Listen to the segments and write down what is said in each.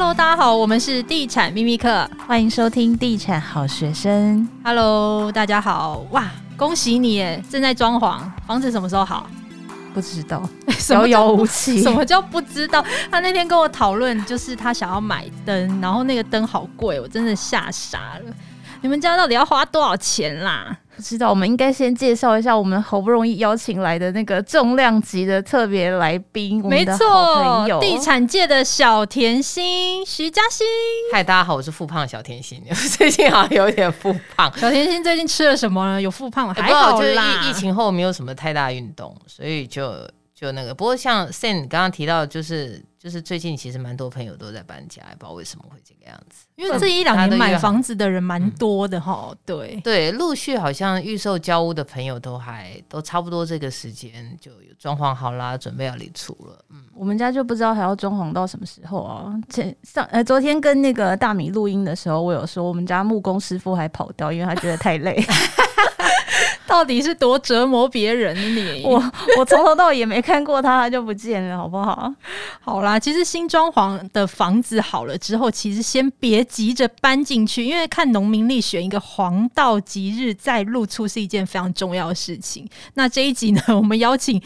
Hello，大家好，我们是地产秘密课，欢迎收听地产好学生。Hello，大家好，哇，恭喜你耶，正在装潢，房子什么时候好？不知道，遥遥无期。什么叫不知道？他那天跟我讨论，就是他想要买灯，然后那个灯好贵，我真的吓傻了。你们家到底要花多少钱啦？不知道，我们应该先介绍一下我们好不容易邀请来的那个重量级的特别来宾。没错，地产界的小甜心徐嘉欣。嗨，大家好，我是复胖小甜心。最近好像有点复胖。小甜心最近吃了什么呢？有复胖吗？还好就是疫疫情后没有什么太大运动，所以就就那个。不过像 Sam 刚刚提到，就是。就是最近其实蛮多朋友都在搬家，也不知道为什么会这个样子。因为这一两年买房子的人蛮多的哈、嗯，对对，陆续好像预售交屋的朋友都还都差不多这个时间就有装潢好啦，准备要离出了。嗯，我们家就不知道还要装潢到什么时候啊？前上呃昨天跟那个大米录音的时候，我有说我们家木工师傅还跑掉，因为他觉得太累。到底是多折磨别人你？我我从头到尾也没看过他，他就不见了，好不好？好啦，其实新装潢的房子好了之后，其实先别急着搬进去，因为看农民历选一个黄道吉日再入出是一件非常重要的事情。那这一集呢，我们邀请。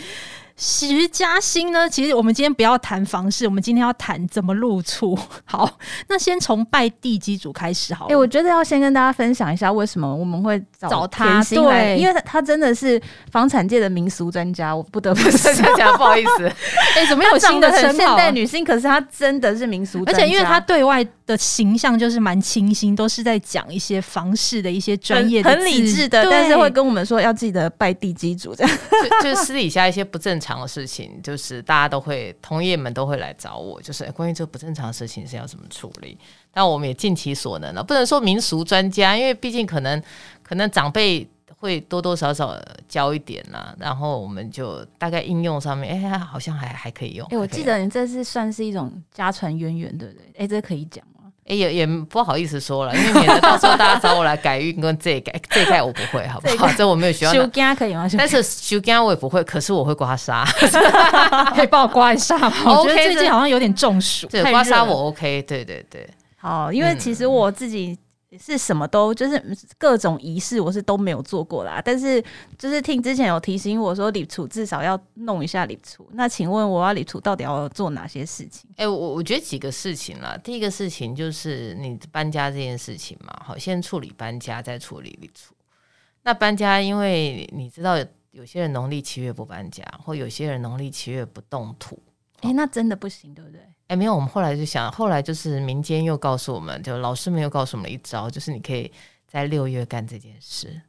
徐嘉欣呢？其实我们今天不要谈房事，我们今天要谈怎么入厝。好，那先从拜地基主开始好了。哎、欸，我觉得要先跟大家分享一下为什么我们会找，找他来，对，因为他他真的是房产界的民俗专家，我不得不说，不好意思。哎、欸，怎么有新的称号？现代女性，可是她真的是民俗家，而且因为她对外的形象就是蛮清新，都是在讲一些房事的一些专业的很，很理智的，但是会跟我们说要记得拜地基主这样，就就是私底下一些不正常。常的事情就是大家都会同业们都会来找我，就是关于这个不正常的事情是要怎么处理。但我们也尽其所能了，不能说民俗专家，因为毕竟可能可能长辈会多多少少教一点啦。然后我们就大概应用上面，哎，好像还还可以用。哎，我记得你这是算是一种家传渊源，对不对？哎，这可以讲。哎，也也不好意思说了，因为免得到时候大家找我来改运跟这一改 这一改我不会，好不好？这我没有需要。修家可以吗？但是修家我也不会，可是我会刮痧，可以帮我刮一下吗？我觉得最近好像有点中暑。对，刮痧我 OK，对对对。好，因为其实我自己。是什么都就是各种仪式，我是都没有做过啦。但是就是听之前有提醒我说，立厝至少要弄一下立厝。那请问我要立厝到底要做哪些事情？哎、欸，我我觉得几个事情啦。第一个事情就是你搬家这件事情嘛，好，先处理搬家，再处理立厝。那搬家，因为你知道有些人农历七月不搬家，或有些人农历七月不动土。哎、欸，那真的不行，对不对？哎、欸，没有，我们后来就想，后来就是民间又告诉我们，就老师们又告诉我们一招，就是你可以在六月干这件事，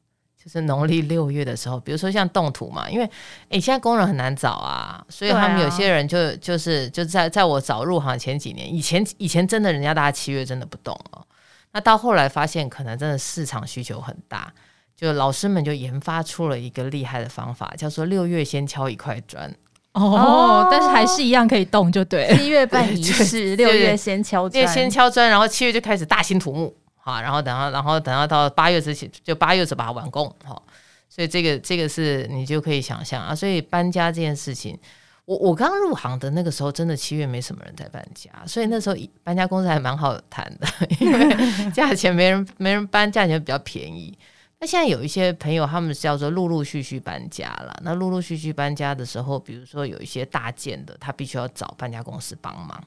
就是农历六月的时候，比如说像动土嘛，因为哎、欸，现在工人很难找啊，所以他们有些人就就是就在在我早入行前几年，以前以前真的人家大家七月真的不动哦，那到后来发现可能真的市场需求很大，就老师们就研发出了一个厉害的方法，叫做六月先敲一块砖。哦，但是还是一样可以动，就对。七月办仪式，六月先敲砖，先敲砖，然后七月就开始大兴土木，好，然后等到，然后等到到八月之前，就八月就把它完工，好。所以这个这个是你就可以想象啊。所以搬家这件事情，我我刚入行的那个时候，真的七月没什么人在搬家，所以那时候搬家公司还蛮好谈的，因为价钱没人没人搬，价钱比较便宜。现在有一些朋友，他们是叫做陆陆续续搬家了。那陆陆续续搬家的时候，比如说有一些大件的，他必须要找搬家公司帮忙。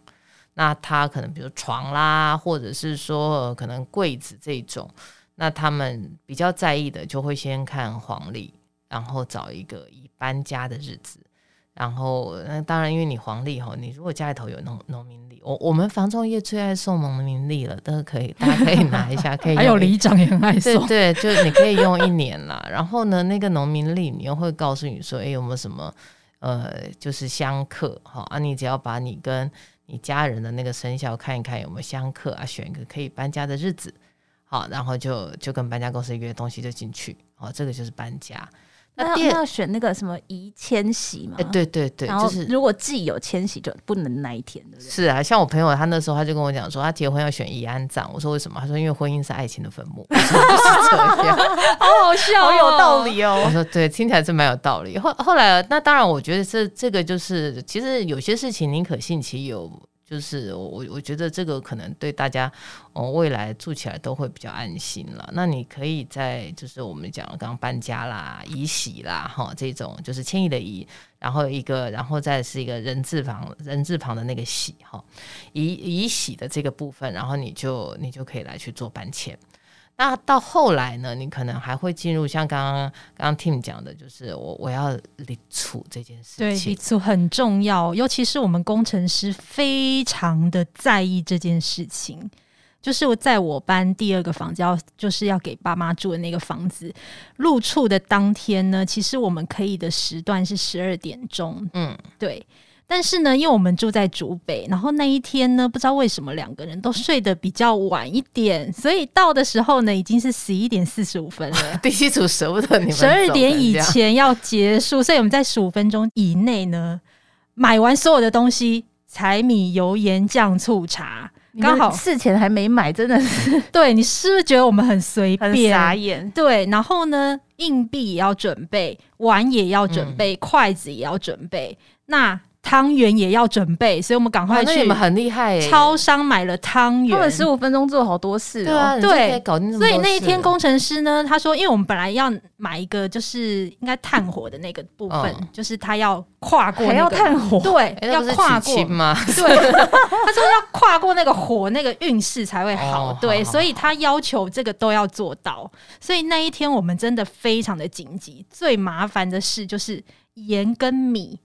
那他可能比如床啦，或者是说可能柜子这种，那他们比较在意的，就会先看黄历，然后找一个已搬家的日子。然后，那当然，因为你黄历哈，你如果家里头有农农民历，我我们房仲业最爱送农民历了，都可以，大家可以拿一下，可以。还有里长也很爱送，对对，就你可以用一年啦。然后呢，那个农民历你又会告诉你说，哎，有没有什么呃，就是相克哈啊？你只要把你跟你家人的那个生肖看一看有没有相克啊，选一个可以搬家的日子，好，然后就就跟搬家公司约东西就进去，好，这个就是搬家。那要，要选那个什么宜迁徙嘛？哎，对对对，就是如果既有迁徙就不能那一天的。是啊，像我朋友他那时候他就跟我讲说，他结婚要选宜安葬。我说为什么？他说因为婚姻是爱情的坟墓。就是这样，好好笑，好有道理哦。我说对，听起来是蛮有道理。后后来，那当然，我觉得这这个就是其实有些事情宁可信其有，就是我我觉得这个可能对大家，哦，未来住起来都会比较安心了。那你可以在就是我们讲刚刚搬家啦、移徙啦，哈，这种就是迁移的移，然后一个，然后再是一个人字旁人字旁的那个徙，哈，移移徙的这个部分，然后你就你就可以来去做搬迁。那到后来呢，你可能还会进入像刚刚刚刚 Tim 讲的，就是我我要立处这件事情。对，立处很重要，尤其是我们工程师非常的在意这件事情。就是我在我搬第二个房子要就是要给爸妈住的那个房子，入厝的当天呢，其实我们可以的时段是十二点钟。嗯，对。但是呢，因为我们住在竹北，然后那一天呢，不知道为什么两个人都睡得比较晚一点，所以到的时候呢，已经是十一点四十五分了。第一组舍不得你们十二点以前要结束，所以我们在十五分钟以内呢，买完所有的东西，柴米油盐酱醋茶，刚好事前还没买，真的是。对，你是不是觉得我们很随便？很傻眼。对，然后呢，硬币也要准备，碗也要准备，嗯、筷子也要准备，那。汤圆也要准备，所以我们赶快去。你们很厉害，超商买了汤圆。他们十五分钟做好多事，哦，对，搞定。所以那一天工程师呢，他说，因为我们本来要买一个，就是应该炭火的那个部分，嗯、就是他要跨过，那个，还要炭火，对，欸、要跨过吗？对，他说要跨过那个火，那个运势才会好。哦、对所以他要求这个都要做到。所以那一天我们真的非常的紧急。最麻烦的事就是盐跟米。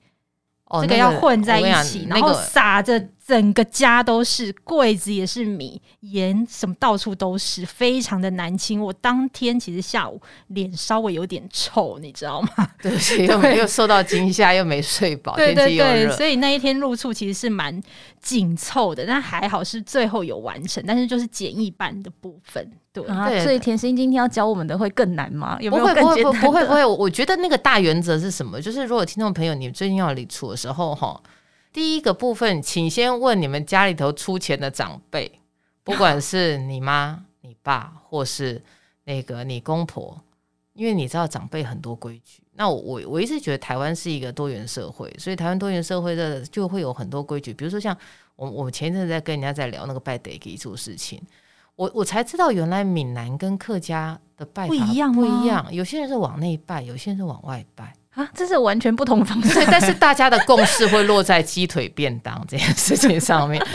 这个要混在一起，然后撒着整个家都是，柜子也是米盐，什么到处都是，非常的难清。我当天其实下午脸稍微有点臭，你知道吗？对，又没有受到惊吓，又没睡饱，对对对，所以那一天入厝其实是蛮紧凑的，但还好是最后有完成，但是就是简易版的部分。对，啊、所以甜心今天要教我们的会更难吗？有没有更不会不会不会不会，我觉得那个大原则是什么？就是如果听众朋友你最近要离厝的时候，哈，第一个部分，请先问你们家里头出钱的长辈，不管是你妈、你爸，或是那个你公婆，因为你知道长辈很多规矩。那我我我一直觉得台湾是一个多元社会，所以台湾多元社会的就会有很多规矩，比如说像我我前一阵在跟人家在聊那个拜地基做事情。我我才知道，原来闽南跟客家的拜法不一样，不一样。有些人是往内拜，有些人是往外拜啊，这是完全不同方式。但是大家的共识会落在鸡腿便当这件事情上面。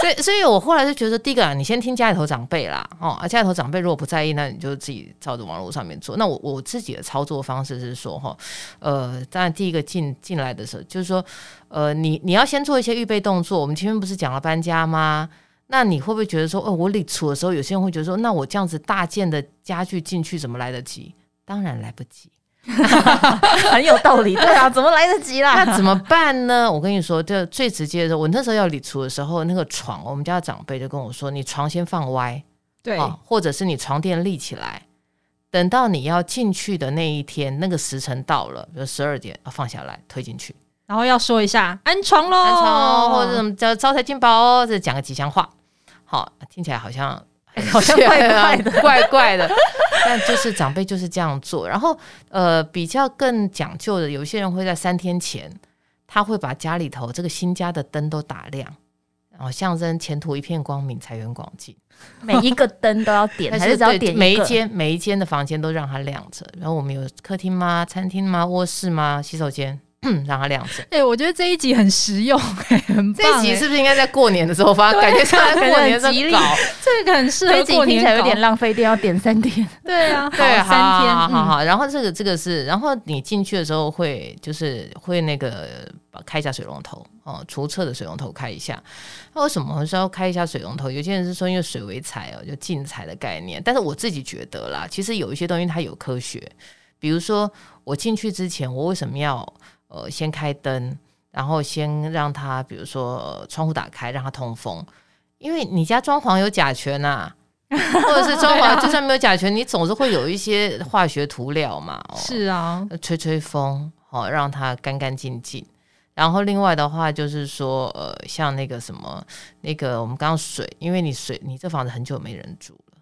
所以，所以我后来就觉得，第一个啊，你先听家里头长辈啦，哦，啊，家里头长辈如果不在意，那你就自己照着网络上面做。那我我自己的操作方式是说，哈，呃，当然第一个进进来的时候，就是说，呃，你你要先做一些预备动作。我们前面不是讲了搬家吗？那你会不会觉得说，哦，我理储的时候，有些人会觉得说，那我这样子大件的家具进去怎么来得及？当然来不及，很有道理。对啊，怎么来得及啦？那怎么办呢？我跟你说，就最直接的，我那时候要理出的时候，那个床，我们家长辈就跟我说，你床先放歪，对，哦，或者是你床垫立起来，等到你要进去的那一天，那个时辰到了，比如十二点，要放下来推进去。然后要说一下安床喽，安床哦，或者什么叫招财进宝哦，这讲个吉祥话。好，听起来好像 好像怪怪的，怪怪的。但就是长辈就是这样做。然后呃，比较更讲究的，有些人会在三天前，他会把家里头这个新家的灯都打亮，然后象征前途一片光明，财源广进。每一个灯都要点，还是只要点每一间每一间的房间都让它亮着。然后我们有客厅吗？餐厅吗？卧室吗？洗手间？嗯，让它亮着。哎、欸，我觉得这一集很实用，哎，很棒。这一集是不是应该在过年的时候发？感觉像在过年的时候搞。这个很适合过年，有点浪费电，要点三天。对啊，对，三天，好好好。然后这个这个是，然后你进去的时候会就是会那个开一下水龙头哦，厨厕的水龙头开一下。那为什么说要开一下水龙头？有些人是说因为水为财哦，就进财的概念。但是我自己觉得啦，其实有一些东西它有科学，比如说我进去之前，我为什么要？呃，先开灯，然后先让它，比如说、呃、窗户打开，让它通风。因为你家装潢有甲醛呐、啊，或者是装 潢就算没有甲醛，你总是会有一些化学涂料嘛。哦、是啊，吹吹风，好、哦、让它干干净净。然后另外的话就是说，呃，像那个什么，那个我们刚刚水，因为你水，你这房子很久没人住了，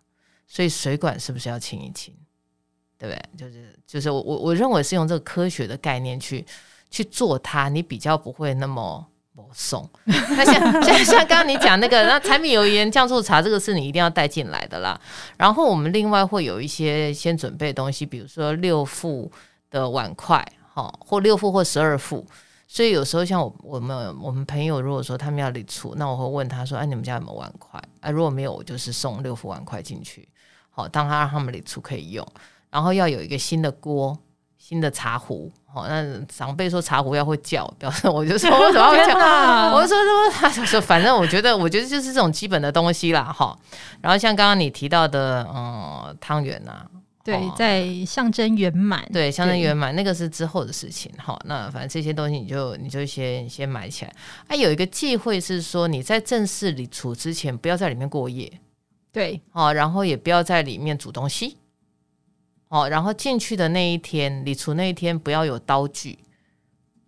所以水管是不是要清一清？对不对？就是就是我我我认为是用这个科学的概念去。去做它，你比较不会那么不送。那像像像刚刚你讲那个，那柴米油盐酱醋茶这个是你一定要带进来的啦。然后我们另外会有一些先准备东西，比如说六副的碗筷，哈，或六副或十二副。所以有时候像我我们我们朋友如果说他们要礼厨，那我会问他说：“哎，你们家有没有碗筷？”哎，如果没有，我就是送六副碗筷进去，好，当他让他们礼厨可以用。然后要有一个新的锅。新的茶壶，哦，那长辈说茶壶要会叫，表示我就说为什么要 叫？我就说什么？他就说反正我觉得，我觉得就是这种基本的东西啦，哈。然后像刚刚你提到的，嗯，汤圆呐，对，在象征圆满，对，象征圆满，那个是之后的事情，哈。那反正这些东西你就你就先先买起来。啊，有一个忌讳是说你在正式里煮之前不要在里面过夜，对，哦，然后也不要在里面煮东西。哦，然后进去的那一天，礼厨那一天不要有刀具，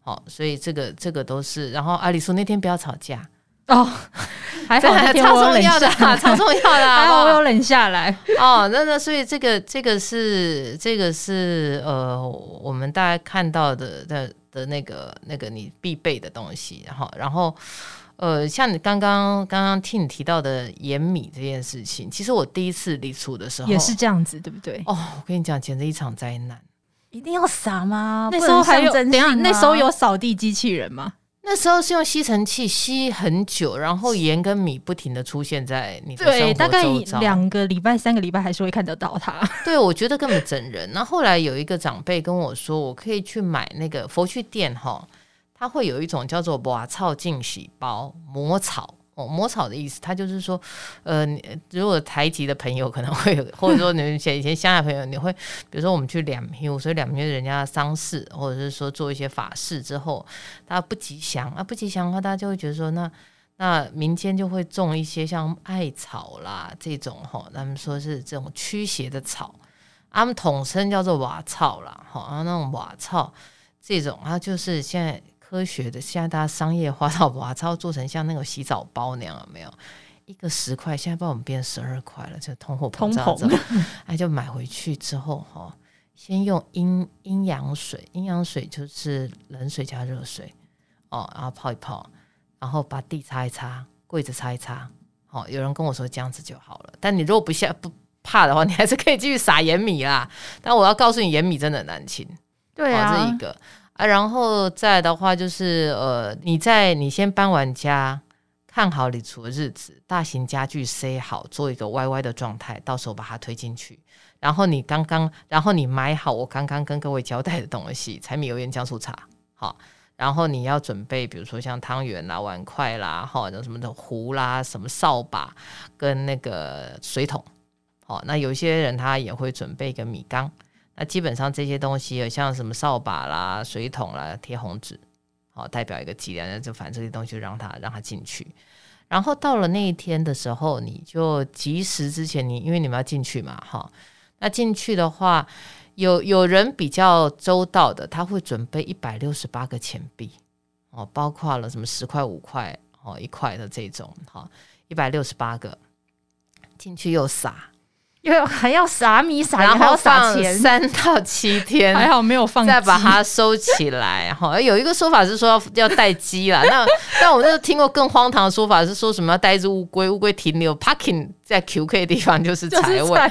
好，所以这个这个都是。然后啊，礼厨那天不要吵架哦，还好还 超重要的，超重要的，还好我有冷下来。哦，那那所以这个这个是这个是呃，我们大家看到的的的那个那个你必备的东西，然后然后。呃，像你刚刚刚刚听你提到的盐米这件事情，其实我第一次离厨的时候也是这样子，对不对？哦，我跟你讲，简直一场灾难。一定要撒吗？那时候还有等下，那时候有扫地机器人吗？那时候是用吸尘器吸很久，然后盐跟米不停的出现在你的对，大概两个礼拜、三个礼拜还是会看得到它。对，我觉得根本整人。那后，后来有一个长辈跟我说，我可以去买那个佛去店哈。它会有一种叫做瓦草净洗包，抹草哦，抹草的意思，它就是说，呃，如果台籍的朋友可能会有，或者说你们以前以前乡下朋友，你会，比如说我们去两厅，所以两厅人家的丧事，或者是说做一些法事之后，大家不吉祥啊，不吉祥的话，大家就会觉得说，那那民间就会种一些像艾草啦这种哈，他们说是这种驱邪的草，他们统称叫做瓦草啦，哈，然后那种瓦草这种，它就是现在。科学的，现在大家商业化到把它做成像那个洗澡包那样，有没有？一个十块，现在帮我们变十二块了，就通货膨胀之后，哎，就买回去之后哈，先用阴阴阳水，阴阳水就是冷水加热水哦，然后泡一泡，然后把地擦一擦，柜子擦一擦，好，有人跟我说这样子就好了，但你如果不下不怕的话，你还是可以继续撒盐米啦。但我要告诉你，盐米真的难清，对啊，这一个。啊，然后再的话就是，呃，你在你先搬完家，看好你住的日子，大型家具塞好，做一个歪歪的状态，到时候把它推进去。然后你刚刚，然后你买好我刚刚跟各位交代的东西，柴米油盐酱醋茶，好。然后你要准备，比如说像汤圆啦、碗筷啦，哈，那什么的壶啦、什么扫把跟那个水桶，好。那有些人他也会准备一个米缸。那基本上这些东西，像什么扫把啦、水桶啦，贴红纸，好，代表一个吉利，那就反正这些东西让他让他进去。然后到了那一天的时候，你就及时之前你，你因为你们要进去嘛，哈，那进去的话，有有人比较周到的，他会准备一百六十八个钱币，哦，包括了什么十块、五块、哦一块的这种，哈，一百六十八个进去又撒。因为还要撒米撒，然后撒钱三到七天，还好没有放，再把它收起来。哈，有一个说法是说要要带鸡啦，那 但我就听过更荒唐的说法是说什么要带一只乌龟，乌龟停留 parking 在 QK 的地方就是财位，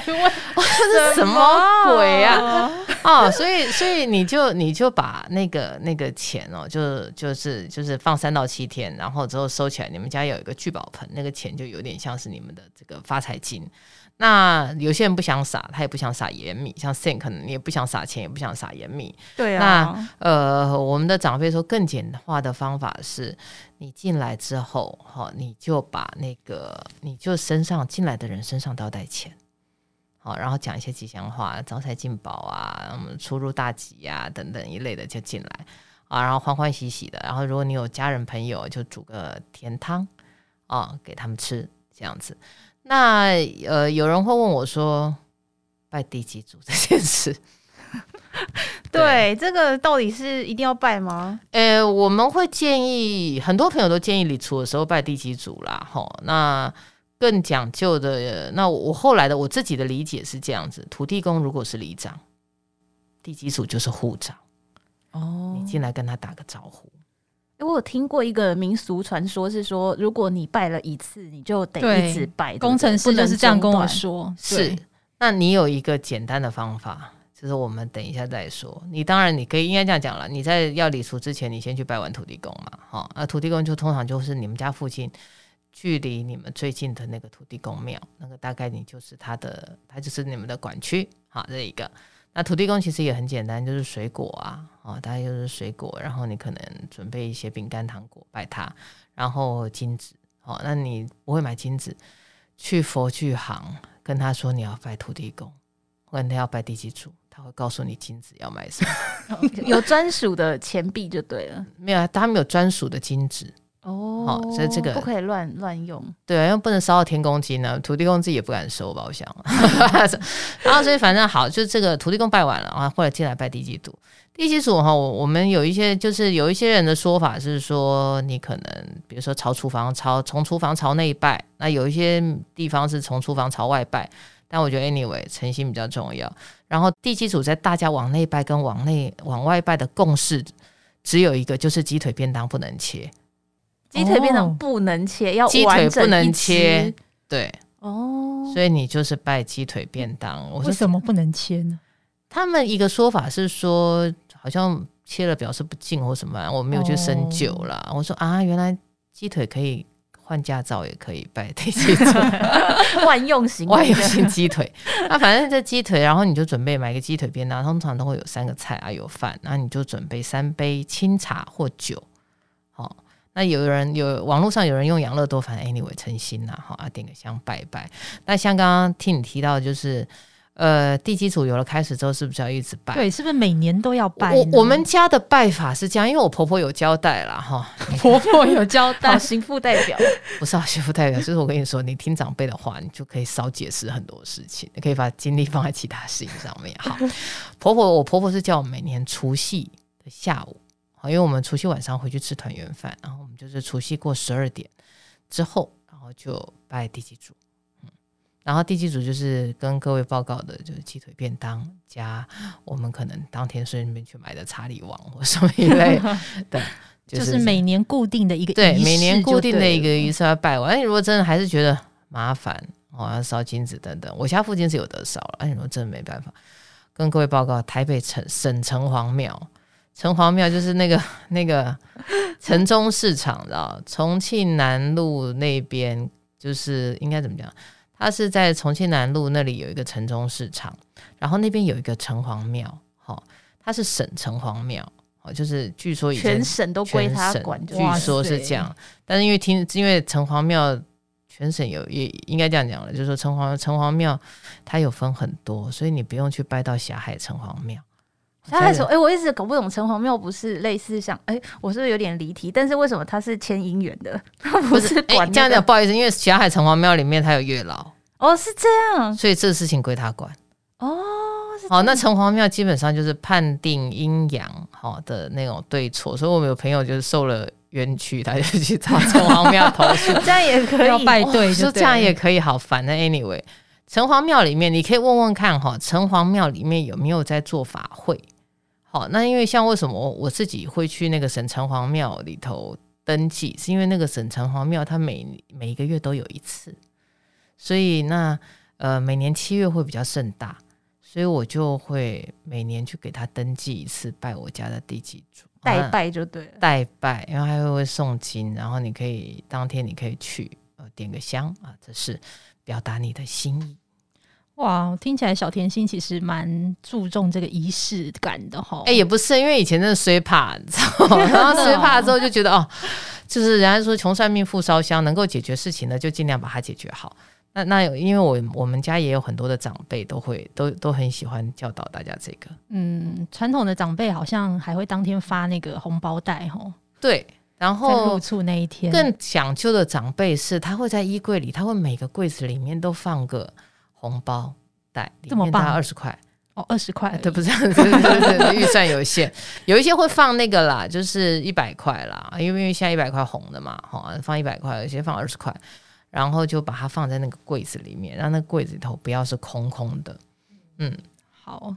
这是什么鬼啊？哦，所以所以你就你就把那个那个钱哦，就就是就是放三到七天，然后之后收起来。你们家有一个聚宝盆，那个钱就有点像是你们的这个发财金。那有些人不想撒，他也不想撒盐米，像 Sam 可能你也不想撒钱，也不想撒盐米。对啊。那呃，我们的长辈说更简化的方法是，你进来之后，哈，你就把那个，你就身上进来的人身上都要带钱，好，然后讲一些吉祥话，招财进宝啊，出入大吉呀、啊、等等一类的就进来啊，然后欢欢喜喜的。然后如果你有家人朋友，就煮个甜汤啊给他们吃，这样子。那呃，有人会问我说，拜地基主这件事，对，对这个到底是一定要拜吗？呃，我们会建议很多朋友都建议礼厨的时候拜地基主啦，吼。那更讲究的，那我后来的我自己的理解是这样子：土地公如果是里长，地基主就是户长。哦，你进来跟他打个招呼。欸，我有听过一个民俗传说，是说如果你拜了一次，你就得一直拜。工程师就是这样跟我说。是，那你有一个简单的方法，就是我们等一下再说。你当然你可以应该这样讲了，你在要礼俗之前，你先去拜完土地公嘛，哈，那土地公就通常就是你们家附近距离你们最近的那个土地公庙，那个大概你就是他的，他就是你们的管区，好，这一个。那土地公其实也很简单，就是水果啊，哦，大概就是水果，然后你可能准备一些饼干、糖果拜他，然后金子，哦，那你不会买金子，去佛具行跟他说你要拜土地公，或者他要拜第几组，他会告诉你金子要买什么，有专属的钱币就对了，没有，他们有专属的金纸。哦，所以这个不可以乱乱用，对，因为不能烧到天公金呢，土地公自己也不敢收吧，我想。然后所以反正好，就这个土地公拜完了啊，后来进来拜地基主。地基主哈，我我们有一些就是有一些人的说法是说，你可能比如说朝厨房朝从厨房朝内拜，那有一些地方是从厨房朝外拜，但我觉得 anyway 诚心比较重要。然后地基主在大家往内拜跟往内往外拜的共识只有一个，就是鸡腿便当不能切。鸡腿便当不能切，要鸡腿不能切，对哦，所以你就是拜鸡腿便当。我说为什么不能切呢？他们一个说法是说，好像切了表示不敬或什么，我没有去深究啦。我说啊，原来鸡腿可以换驾照，也可以拜地基主，万用型万用型鸡腿。那反正这鸡腿，然后你就准备买个鸡腿便当，通常都会有三个菜啊，有饭，然后你就准备三杯清茶或酒，好。那有人有网络上有人用养乐多，反正 anyway 诚心呐，哈，点个香拜拜。那像刚刚听你提到，就是呃，地基主有了开始之后，是不是要一直拜？对，是不是每年都要拜？我我们家的拜法是这样，因为我婆婆有交代啦。哈，婆婆有交代，媳妇代表 不是啊，媳妇代表，就是我跟你说，你听长辈的话，你就可以少解释很多事情，你可以把精力放在其他事情上面。好，婆婆，我婆婆是叫我每年除夕的下午。因为我们除夕晚上回去吃团圆饭，然后我们就是除夕过十二点之后，然后就拜地基主，嗯，然后地基主就是跟各位报告的，就是鸡腿便当加我们可能当天顺便去买的查理王或什么一类 的，就是、就是每年固定的一个，对，每年固定的一个仪式要拜完。哎，如果真的还是觉得麻烦，哦，要烧金子等等，我家附近是有的烧了。哎，如果真的没办法，跟各位报告，台北城省城隍庙。城隍庙就是那个 那个城中市场，知道重庆南路那边，就是应该怎么讲？它是在重庆南路那里有一个城中市场，然后那边有一个城隍庙，好，它是省城隍庙，好，就是据说以前全省都归他管，据说是这样。但是因为听，因为城隍庙全省有也应该这样讲了，就是说城隍城隍庙它有分很多，所以你不用去拜到霞海城隍庙。他还说：“哎、欸，我一直搞不懂城隍庙不是类似像哎、欸，我是不是有点离题？但是为什么它是牵姻缘的？它不是管、那个？这样讲不好意思，因为霞海城隍庙里面它有月老哦，是这样，所以这个事情归他管哦。好，那城隍庙基本上就是判定阴阳好的那种对错，所以我们有朋友就是受了冤屈，他就去找城隍庙投诉，这样也可以 要拜对，说这样也可以好烦的。Anyway，城隍庙里面你可以问问看哈，城隍庙里面有没有在做法会？”好，那因为像为什么我自己会去那个省城隍庙里头登记，是因为那个省城隍庙它每每一个月都有一次，所以那呃每年七月会比较盛大，所以我就会每年去给他登记一次，拜我家的地基主，代拜就对了，代拜，然后还会会诵经，然后你可以当天你可以去呃点个香啊，这是表达你的心意。哇，听起来小甜心其实蛮注重这个仪式感的哈。哎、欸，也不是，因为以前真的衰怕，你知道吗？然后衰怕之后就觉得哦，就是人家说穷算命富烧香，能够解决事情的就尽量把它解决好。那那有，因为我我们家也有很多的长辈都会都都很喜欢教导大家这个。嗯，传统的长辈好像还会当天发那个红包袋哈。对，然后入厝那一天更讲究的长辈是，他会在衣柜里，他会每个柜子里面都放个。红包袋里面大概二十块哦，二十块对，不是，对对对，预算有限，有一些会放那个啦，就是一百块啦，因为因为现在一百块红的嘛，哈，放一百块，有些放二十块，然后就把它放在那个柜子里面，让那个柜子里头不要是空空的，嗯。好。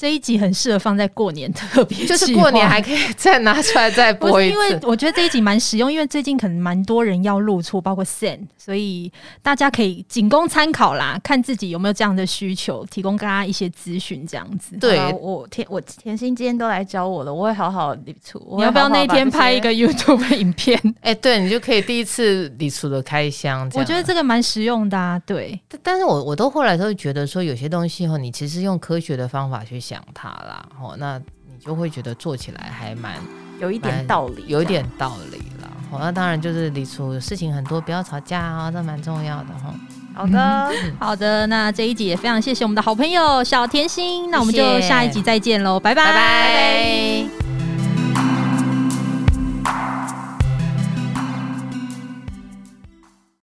这一集很适合放在过年特别，就是过年还可以再拿出来再播一次。因为我觉得这一集蛮实用，因为最近可能蛮多人要露出，包括 Sen，所以大家可以仅供参考啦，看自己有没有这样的需求，提供大家一些资讯这样子。对，我甜我甜心今天都来教我了，我会好好理出。你要不要那天拍一个 YouTube 影片？哎、欸，对你就可以第一次理出的开箱。我觉得这个蛮实用的啊。对，但是我我都后来都会觉得说，有些东西哈，你其实用科学的方法去想。想它啦，哦，那你就会觉得做起来还蛮有一点道理，有一点道理啦。哦，那当然就是理出事情很多，不要吵架啊，这蛮重要的哈。好的，好的，那这一集也非常谢谢我们的好朋友小甜心，那我们就下一集再见喽，拜拜。拜拜拜拜。